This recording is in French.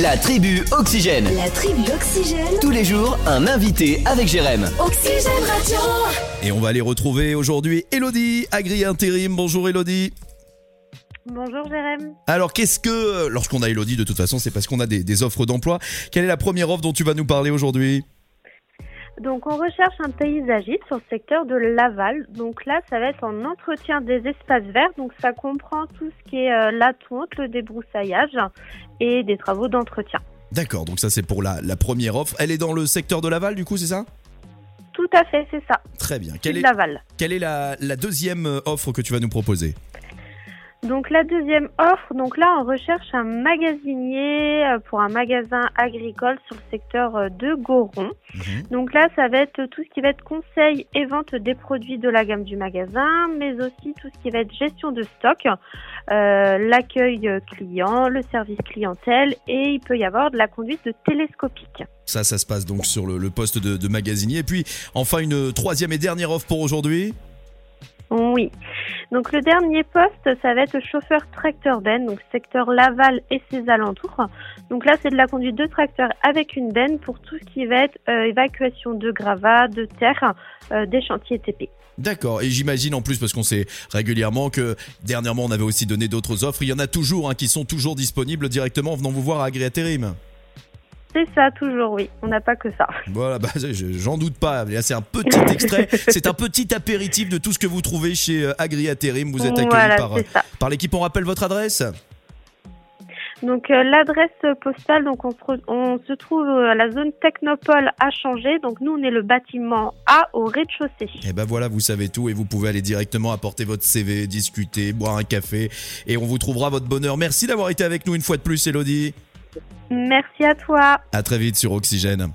La tribu Oxygène. La tribu Oxygène. Tous les jours, un invité avec Jérém. Oxygène Radio. Et on va aller retrouver aujourd'hui Elodie, Agri Intérim. Bonjour Elodie. Bonjour Jérém. Alors qu'est-ce que, lorsqu'on a Elodie de toute façon, c'est parce qu'on a des, des offres d'emploi. Quelle est la première offre dont tu vas nous parler aujourd'hui? Donc on recherche un paysagiste sur le secteur de Laval. Donc là, ça va être en entretien des espaces verts. Donc ça comprend tout ce qui est euh, la tonte, le débroussaillage et des travaux d'entretien. D'accord, donc ça c'est pour la, la première offre. Elle est dans le secteur de Laval du coup, c'est ça? Tout à fait, c'est ça. Très bien. Quelle est, Laval. quelle est la, la deuxième euh, offre que tu vas nous proposer? Donc la deuxième offre, donc là on recherche un magasinier euh, pour un magasin agricole sur le secteur euh, de Goron. Mhm. Donc là ça va être tout ce qui va être conseil et vente des produits de la gamme du magasin, mais aussi tout ce qui va être gestion de stock, euh, l'accueil client, le service clientèle et il peut y avoir de la conduite de télescopique. Ça, ça se passe donc sur le, le poste de, de magasinier. Et puis enfin une troisième et dernière offre pour aujourd'hui? Oui. Donc le dernier poste, ça va être chauffeur tracteur benne, donc secteur Laval et ses alentours. Donc là, c'est de la conduite de tracteur avec une benne pour tout ce qui va être euh, évacuation de gravats, de terre, euh, des chantiers TP. D'accord, et j'imagine en plus, parce qu'on sait régulièrement que dernièrement on avait aussi donné d'autres offres, il y en a toujours hein, qui sont toujours disponibles directement en venant vous voir à Agri Intérim. C'est ça, toujours, oui. On n'a pas que ça. Voilà, bah, je- j'en doute pas. Là, c'est un petit extrait, c'est un petit apéritif de tout ce que vous trouvez chez euh, Agri Intérim. Vous êtes accueilli voilà, par, par l'équipe. On rappelle votre adresse? Donc euh, l'adresse postale, donc on se, re- on se trouve euh, à la zone Technopole à changer. Donc nous, on est le bâtiment A au rez-de-chaussée. Et ben voilà, vous savez tout et vous pouvez aller directement apporter votre CV, discuter, boire un café et on vous trouvera votre bonheur. Merci d'avoir été avec nous une fois de plus, Elodie. Merci à toi. À très vite sur Oxygène.